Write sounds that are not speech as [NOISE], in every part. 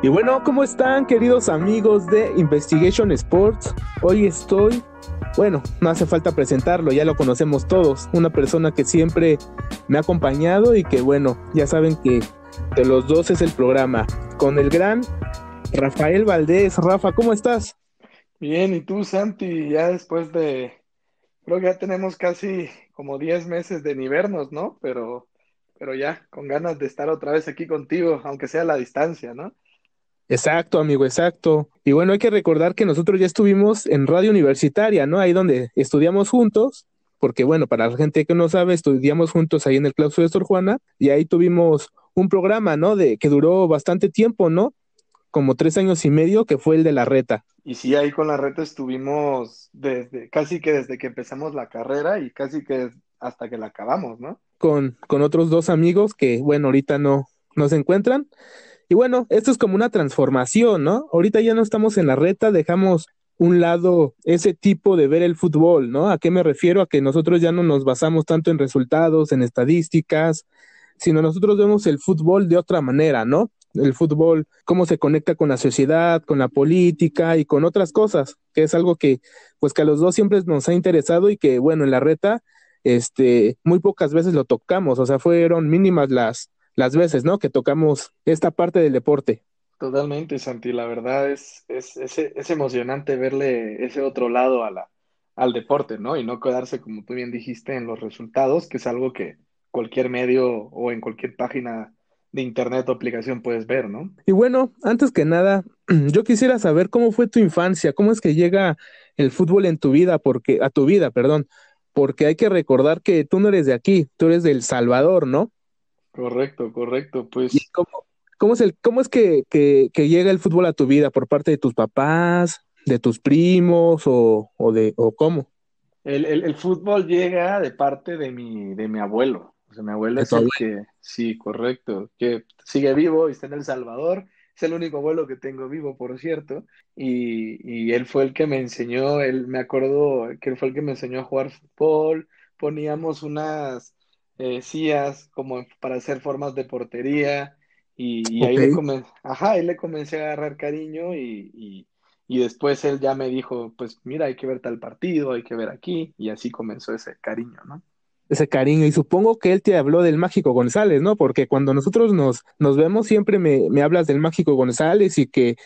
Y bueno, ¿cómo están queridos amigos de Investigation Sports? Hoy estoy, bueno, no hace falta presentarlo, ya lo conocemos todos, una persona que siempre me ha acompañado y que bueno, ya saben que de los dos es el programa, con el gran Rafael Valdés. Rafa, ¿cómo estás? Bien, ¿y tú, Santi? Ya después de, creo que ya tenemos casi como 10 meses de ni vernos, ¿no? Pero, pero ya, con ganas de estar otra vez aquí contigo, aunque sea a la distancia, ¿no? Exacto, amigo, exacto. Y bueno, hay que recordar que nosotros ya estuvimos en radio universitaria, ¿no? Ahí donde estudiamos juntos, porque bueno, para la gente que no sabe, estudiamos juntos ahí en el claustro de Sor Juana, y ahí tuvimos un programa, ¿no? De que duró bastante tiempo, ¿no? Como tres años y medio, que fue el de la reta. Y sí, ahí con la reta estuvimos desde, casi que desde que empezamos la carrera y casi que hasta que la acabamos, ¿no? Con, con otros dos amigos que, bueno, ahorita no, no se encuentran. Y bueno, esto es como una transformación, ¿no? Ahorita ya no estamos en la reta, dejamos un lado ese tipo de ver el fútbol, ¿no? ¿A qué me refiero? A que nosotros ya no nos basamos tanto en resultados, en estadísticas, sino nosotros vemos el fútbol de otra manera, ¿no? El fútbol, cómo se conecta con la sociedad, con la política y con otras cosas, que es algo que, pues que a los dos siempre nos ha interesado y que, bueno, en la reta, este, muy pocas veces lo tocamos, o sea, fueron mínimas las, las veces, ¿no? Que tocamos esta parte del deporte. Totalmente, Santi. La verdad es, es, es, emocionante verle ese otro lado a la, al deporte, ¿no? Y no quedarse, como tú bien dijiste, en los resultados, que es algo que cualquier medio o en cualquier página de internet o aplicación puedes ver, ¿no? Y bueno, antes que nada, [CLEARS THROAT] yo quisiera saber cómo fue tu infancia, cómo es que llega el fútbol en tu vida, porque, a tu vida, perdón, porque hay que recordar que tú no eres de aquí, tú eres del Salvador, ¿no? Correcto, correcto. Pues. cómo, es el, cómo es que, llega el fútbol a tu vida? ¿Por parte de tus papás, de tus primos o, de o cómo? El, fútbol llega de parte de mi, de mi abuelo. O sea, mi abuelo es el que, sí, correcto, que sigue vivo y está en El Salvador. Es el único abuelo que tengo vivo, por cierto. Y, y él fue el que me enseñó, él me acuerdo que él fue el que me enseñó a jugar fútbol. Poníamos unas, eh, como para hacer formas de portería y, ahí, le Ajá, ahí le comencé a agarrar cariño y, y, después él ya me dijo, pues mira, hay que ver tal partido, hay que ver aquí y así comenzó ese cariño, ¿no? Ese cariño y supongo que él te habló del Mágico González, ¿no? Porque cuando nosotros nos, nos vemos siempre me, me hablas del Mágico González y que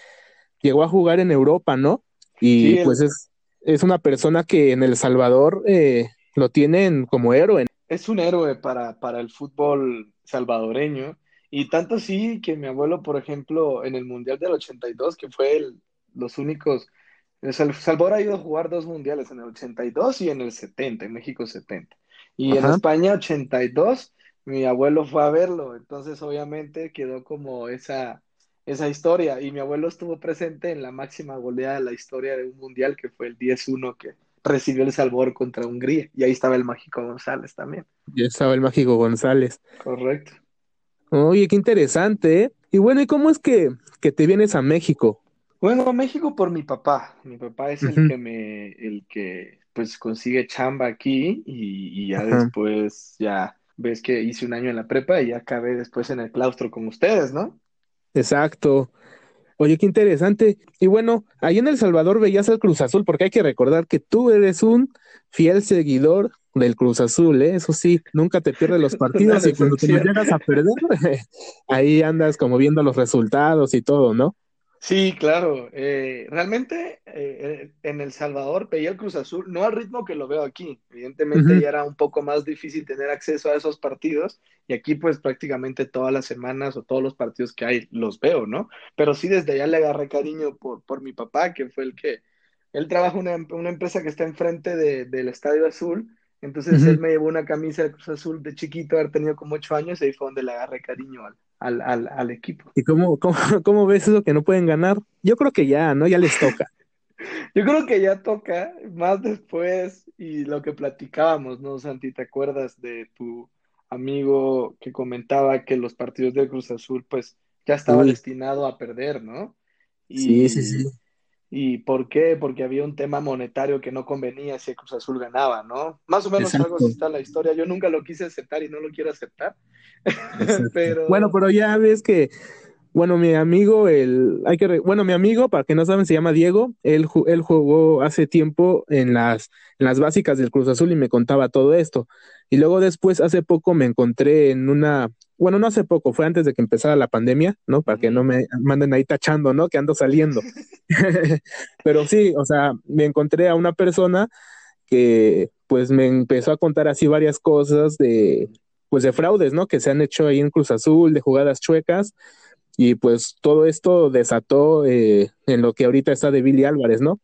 llegó a jugar en Europa, ¿no? Y pues es, es una persona que en El Salvador eh, lo tienen como héroe es un héroe para, para el fútbol salvadoreño. Y tanto sí que mi abuelo, por ejemplo, en el Mundial del 82, que fue el, los únicos, el Salvador ha ido a jugar dos mundiales, en el 82 y en el 70, en México 70. Y en España 82, mi abuelo fue a verlo, entonces obviamente quedó como esa, esa historia. Y mi abuelo estuvo presente en la máxima goleada de la historia de un mundial, que fue el 10-1 que, recibió el Salvador contra Hungría. Y ahí estaba el Mágico González también. Y estaba el Mágico González. Correcto. Oye, qué interesante. ¿eh? Y bueno, ¿y cómo es que, que te vienes a México? Bueno, a México por mi papá. Mi papá es el que me, el que pues consigue chamba aquí y, ya después ya ves que hice un año en la prepa y ya acabé después en el claustro con ustedes, ¿no? Exacto. Oye, qué interesante. Y bueno, ahí en El Salvador veías al Cruz Azul, porque hay que recordar que tú eres un fiel seguidor del Cruz Azul, ¿eh? Eso sí, nunca te pierdes los [LAUGHS] partidos y cuando te llegas a perder, [LAUGHS] ahí andas como viendo los resultados y todo, ¿no? Sí, claro. Eh, realmente eh, en El Salvador veía el Cruz Azul, no al ritmo que lo veo aquí. Evidentemente ya era un poco más difícil tener acceso a esos partidos y aquí pues prácticamente todas las semanas o todos los partidos que hay los veo, ¿no? Pero sí desde allá le agarré cariño por, por mi papá, que fue el que, él trabaja en una, una, empresa que está enfrente de, del Estadio Azul. Entonces él me llevó una camisa de Cruz Azul de chiquito, haber tenido como ocho años, y ahí fue donde le agarré cariño al, al, al, al equipo. ¿Y cómo, [LAUGHS] cómo, cómo, ves eso que no pueden ganar? Yo creo que ya, ¿no? Ya les toca. [LAUGHS] Yo creo que ya toca, más después, y lo que platicábamos, ¿no, Santi? ¿Te acuerdas de tu amigo que comentaba que los partidos del Cruz Azul, pues, ya estaba destinado a perder, ¿no? Y, sí, sí, sí. ¿Y por qué? Porque había un tema monetario que no convenía si el Cruz Azul ganaba, ¿no? Más o menos algo así está la historia. Yo nunca lo quise aceptar y no lo quiero aceptar. [LAUGHS] pero... Bueno, pero ya ves que Bueno, mi amigo, el, hay que, bueno, mi amigo, para que no saben, se llama Diego. Él, él jugó hace tiempo en las, en las básicas del Cruz Azul y me contaba todo esto. Y luego después, hace poco me encontré en una, bueno, no hace poco, fue antes de que empezara la pandemia, ¿no? Para que no me manden ahí tachando, ¿no? Que ando saliendo. [LAUGHS] Pero sí, o sea, me encontré a una persona que pues me empezó a contar así varias cosas de, pues de fraudes, ¿no? Que se han hecho ahí en Cruz Azul, de jugadas chuecas y pues todo esto desató eh, en lo que ahorita está de Billy Álvarez, ¿no?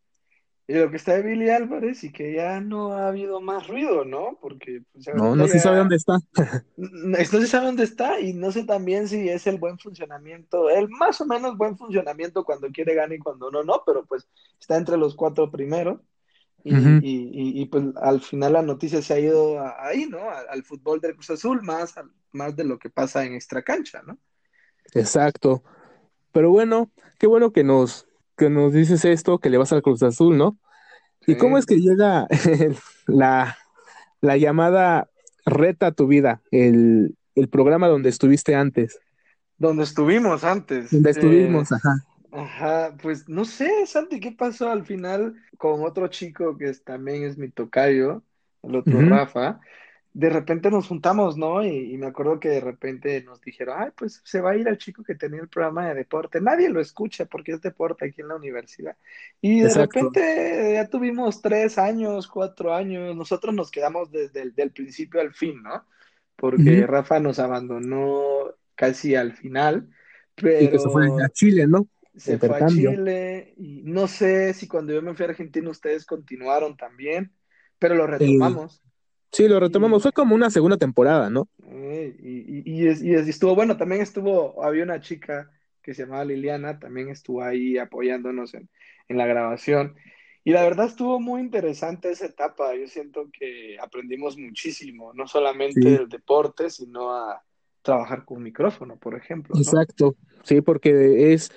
Y lo que está de Billy Álvarez y que ya no ha habido más ruido, ¿no? Porque pues, no, no se sabe dónde está. [LAUGHS] no se sabe dónde está y no sé también si es el buen funcionamiento, el más o menos buen funcionamiento cuando quiere ganar y cuando no, no, pero pues está entre los cuatro primeros. Y, y, y, pues al final la noticia se ha ido ahí, ¿no? Al, fútbol del Cruz Azul, más, más de lo que pasa en extra cancha, ¿no? Exacto. Pero bueno, qué bueno que nos, que nos dices esto, que le vas al Cruz Azul, ¿no? ¿Y cómo es que llega la, la llamada Reta a tu vida, el, el, programa donde estuviste antes? Donde estuvimos antes. Donde estuvimos, ajá. Ajá, pues no sé, Santi, ¿qué pasó al final con otro chico que también es mi tocayo, el otro Rafa? De repente nos juntamos, ¿no? Y, me acuerdo que de repente nos dijeron, ay, pues se va a ir el chico que tenía el programa de deporte. Nadie lo escucha porque es deporte aquí en la universidad. Y de repente ya tuvimos tres años, cuatro años. Nosotros nos quedamos desde el principio al fin, ¿no? Porque Rafa nos abandonó casi al final. Pero... Y que se fue a Chile, ¿no? Se fue a Chile. Y no sé si cuando yo me fui a Argentina ustedes continuaron también, pero lo retomamos. Sí, lo retomamos. Fue como una segunda temporada, ¿no? y, y, y, estuvo bueno. También estuvo, había una chica que se llamaba Liliana, también estuvo ahí apoyándonos en, la grabación. Y la verdad estuvo muy interesante esa etapa. Yo siento que aprendimos muchísimo, no solamente del deporte, sino a trabajar con un micrófono, por ejemplo. Exacto, sí, porque es,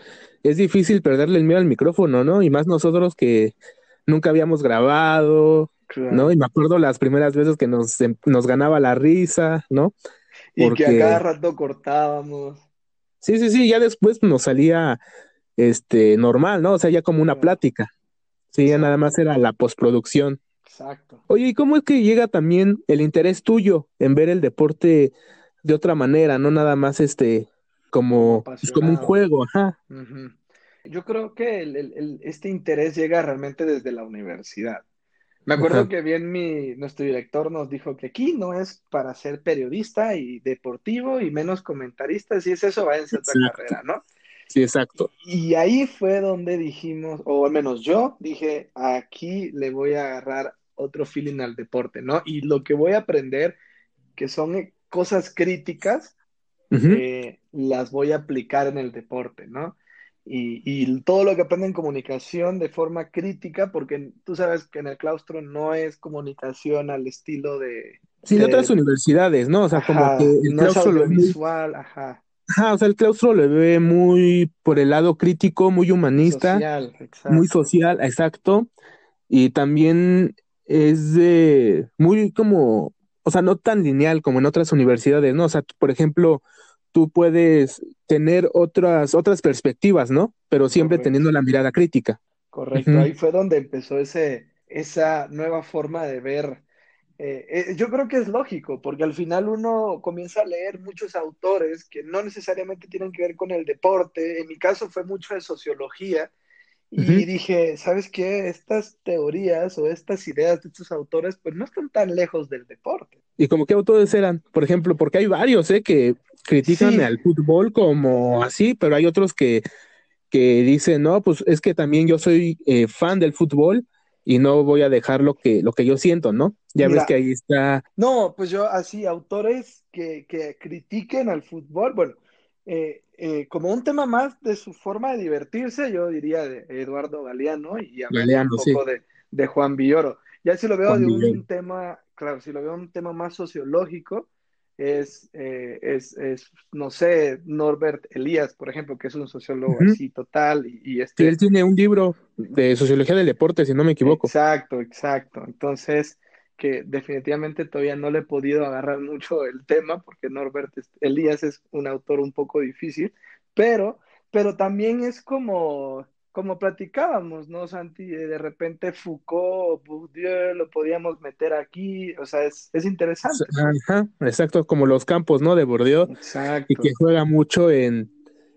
es difícil perderle el miedo al micrófono, ¿no? Y más nosotros que nunca habíamos grabado, ¿no? Y me acuerdo las primeras veces que nos, em, nos ganaba la risa, ¿no? Y que a cada rato cortábamos. Sí, sí, sí, ya después nos salía este normal, ¿no? O sea, ya como una plática. Sí, ya nada más era la postproducción. Exacto. Oye, ¿y cómo es que llega también el interés tuyo en ver el deporte de otra manera, no nada más este como, pues, como un juego, ajá? Yo creo que el, este interés llega realmente desde la universidad. Me acuerdo que bien mi, nuestro director nos dijo que aquí no es para ser periodista y deportivo y menos comentarista, si es eso, váyanse a otra carrera, ¿no? Sí, exacto. Y ahí fue donde dijimos, o al menos yo dije, aquí le voy a agarrar otro feeling al deporte, ¿no? Y lo que voy a aprender, que son cosas críticas, eh, las voy a aplicar en el deporte, ¿no? Y, todo lo que aprende en comunicación de forma crítica, porque tú sabes que en el claustro no es comunicación al estilo de... Sí, de, otras universidades, ¿no? O sea, como que el claustro lo visual, ajá. Ajá, o sea, el claustro lo ve muy por el lado crítico, muy humanista, social, muy social, exacto, y también es de muy como, o sea, no tan lineal como en otras universidades, ¿no? O sea, por ejemplo, tú puedes tener otras, otras perspectivas, ¿no? Pero siempre teniendo la mirada crítica. Correcto, ahí fue donde empezó ese, esa nueva forma de ver. Eh, eh, yo creo que es lógico, porque al final uno comienza a leer muchos autores que no necesariamente tienen que ver con el deporte. En mi caso fue mucho de sociología. Y dije, ¿sabes qué? Estas teorías o estas ideas de estos autores, pues no están tan lejos del deporte. ¿Y como qué autores eran? Por ejemplo, porque hay varios, ¿eh? Que critican al fútbol como así, pero hay otros que, que dicen, no, pues es que también yo soy eh, fan del fútbol y no voy a dejar lo que, lo que yo siento, ¿no? Ya ves que ahí está. No, pues yo así, autores que, que critiquen al fútbol, bueno, eh, eh, como un tema más de su forma de divertirse, yo diría de Eduardo Galeano y un poco de, de, Juan Villoro. Ya si lo veo de un tema, claro, si lo veo un tema más sociológico, es, eh, es, es, no sé, Norbert Elías, por ejemplo, que es un sociólogo así total. Y, este... él tiene un libro de sociología del deporte, si no me equivoco. Exacto, exacto. Entonces, que definitivamente todavía no le he podido agarrar mucho el tema, porque Norbert Elías es un autor un poco difícil, pero, pero también es como, como platicábamos, ¿no, Santi? De repente Foucault, Bourdieu, lo podíamos meter aquí, o sea, es, es interesante. Ajá, exacto, como los campos, ¿no? De Bourdieu. Exacto. Y que juega mucho en,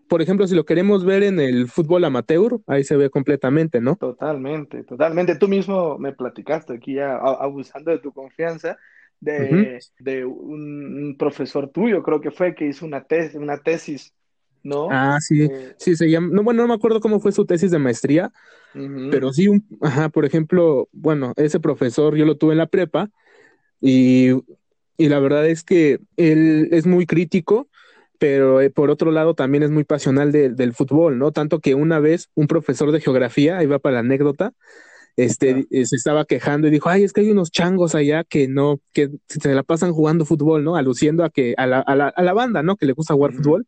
por ejemplo, si lo queremos ver en el fútbol amateur, ahí se ve completamente, ¿no? Totalmente, totalmente. Tú mismo me platicaste aquí ya, abusando de tu confianza, de, de un, profesor tuyo, creo que fue, que hizo una, tesis, una tesis, ¿no? Ah, sí, eh, sí, se llama, no, bueno, no me acuerdo cómo fue su tesis de maestría, pero sí, un, ajá, por ejemplo, bueno, ese profesor yo lo tuve en la prepa y, y la verdad es que él es muy crítico pero eh, por otro lado también es muy pasional del fútbol, ¿no? Tanto que una vez un profesor de geografía, ahí va para la anécdota, este, eh, se estaba quejando y dijo, ay, es que hay unos changos allá que no, que se la pasan jugando fútbol, ¿no? Aluciendo a que, a la, a la, a la banda, ¿no? Que le gusta jugar fútbol.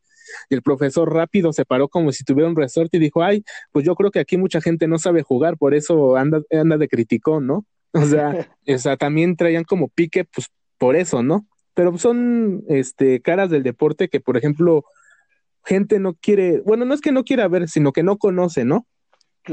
Y el profesor rápido se paró como si tuviera un resorte y dijo, ay, pues yo creo que aquí mucha gente no sabe jugar, por eso anda, anda de criticón, ¿no? O sea, [LAUGHS] o sea, también traían como pique, pues por eso, ¿no? Pero son este, caras del deporte que, por ejemplo, gente no quiere, bueno, no es que no quiera ver, sino que no conoce, ¿no?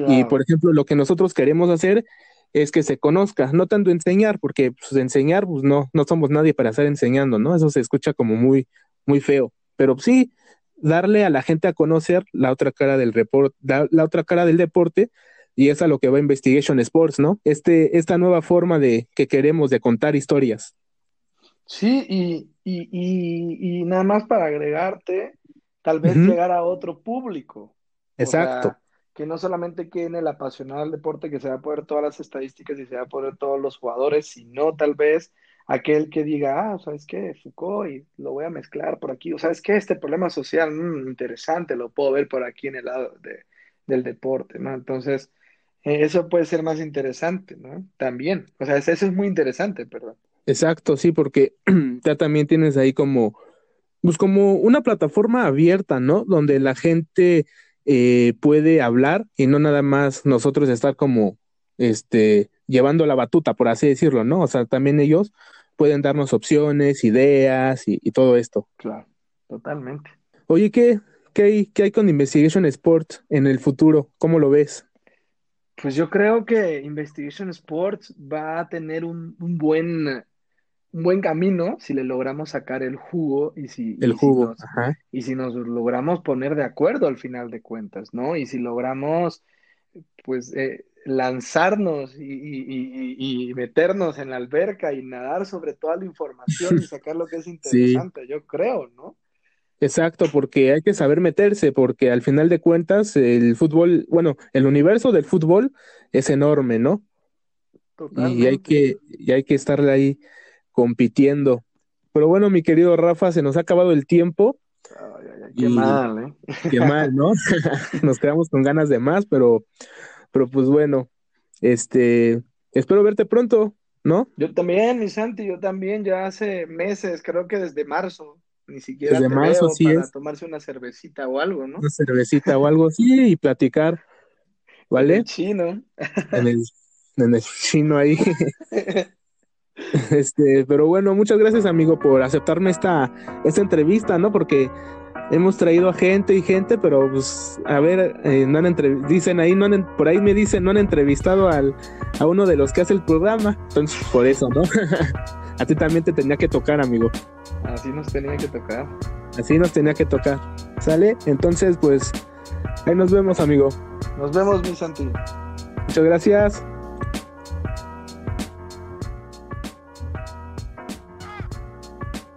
Y, por ejemplo, lo que nosotros queremos hacer es que se conozca, no tanto enseñar, porque pues, enseñar, pues no, no somos nadie para estar enseñando, ¿no? Eso se escucha como muy, muy feo, pero sí darle a la gente a conocer la otra cara del reporte, la otra cara del deporte, y es a lo que va Investigation Sports, ¿no? Este, esta nueva forma de que queremos de contar historias. Sí, y, y, y, nada más para agregarte, tal vez llegar a otro público. Exacto. que no solamente quede el apasionado del deporte, que se va a poder todas las estadísticas y se va a poder todos los jugadores, sino tal vez aquel que diga, ah, ¿sabes qué? Foucault, y lo voy a mezclar por aquí. O sabes qué, este problema social, mm, interesante, lo puedo ver por aquí en el lado de, del deporte, ¿no? Entonces, eh, eso puede ser más interesante, ¿no? También. O sea, eso es muy interesante, perdón. Exacto, sí, porque [CLEARS THROAT] ya también tienes ahí como, pues como una plataforma abierta, ¿no? Donde la gente eh, puede hablar y no nada más nosotros estar como, este, llevando la batuta, por así decirlo, ¿no? O sea, también ellos pueden darnos opciones, ideas y, todo esto. Claro, totalmente. Oye, ¿qué, qué, hay, ¿qué hay con Investigation Sport en el futuro? ¿Cómo lo ves? Pues yo creo que Investigation Sports va a tener un, un buen un buen camino si le logramos sacar el jugo y si, el jugo, si nos, y si nos logramos poner de acuerdo al final de cuentas, ¿no? Y si logramos, pues, eh, lanzarnos y, meternos en la alberca y nadar sobre toda la información y [LAUGHS] sacar lo que es interesante, yo creo, ¿no? Exacto, porque hay que saber meterse, porque al final de cuentas el fútbol, bueno, el universo del fútbol es enorme, ¿no? Y hay que, y hay que estar ahí compitiendo. Pero bueno, mi querido Rafa, se nos ha acabado el tiempo. qué mal, ¿eh? Qué mal, ¿no? [LAUGHS] [LAUGHS] nos quedamos con ganas de más, pero, pero pues bueno, este, espero verte pronto, ¿no? Yo también, mi Santi, yo también, ya hace meses, creo que desde marzo, ni siquiera desde marzo, sí para tomarse una cervecita o algo, ¿no? Una cervecita o algo así y platicar, ¿vale? [LAUGHS] En el chino. En el, en el chino ahí. Este, pero bueno, muchas gracias, amigo, por aceptarme esta, esta entrevista, ¿no? Porque hemos traído a gente y gente, pero pues, a ver, eh, no han dicen ahí, no han, por ahí me dicen, no han entrevistado al, a uno de los que hace el programa. Entonces, por eso, ¿no? [LAUGHS] a ti también te tenía que tocar, amigo. Así nos tenía que tocar. Así nos tenía que tocar. ¿Sale? Entonces, pues, ahí nos vemos, amigo. Nos vemos, mi Santi. Muchas gracias.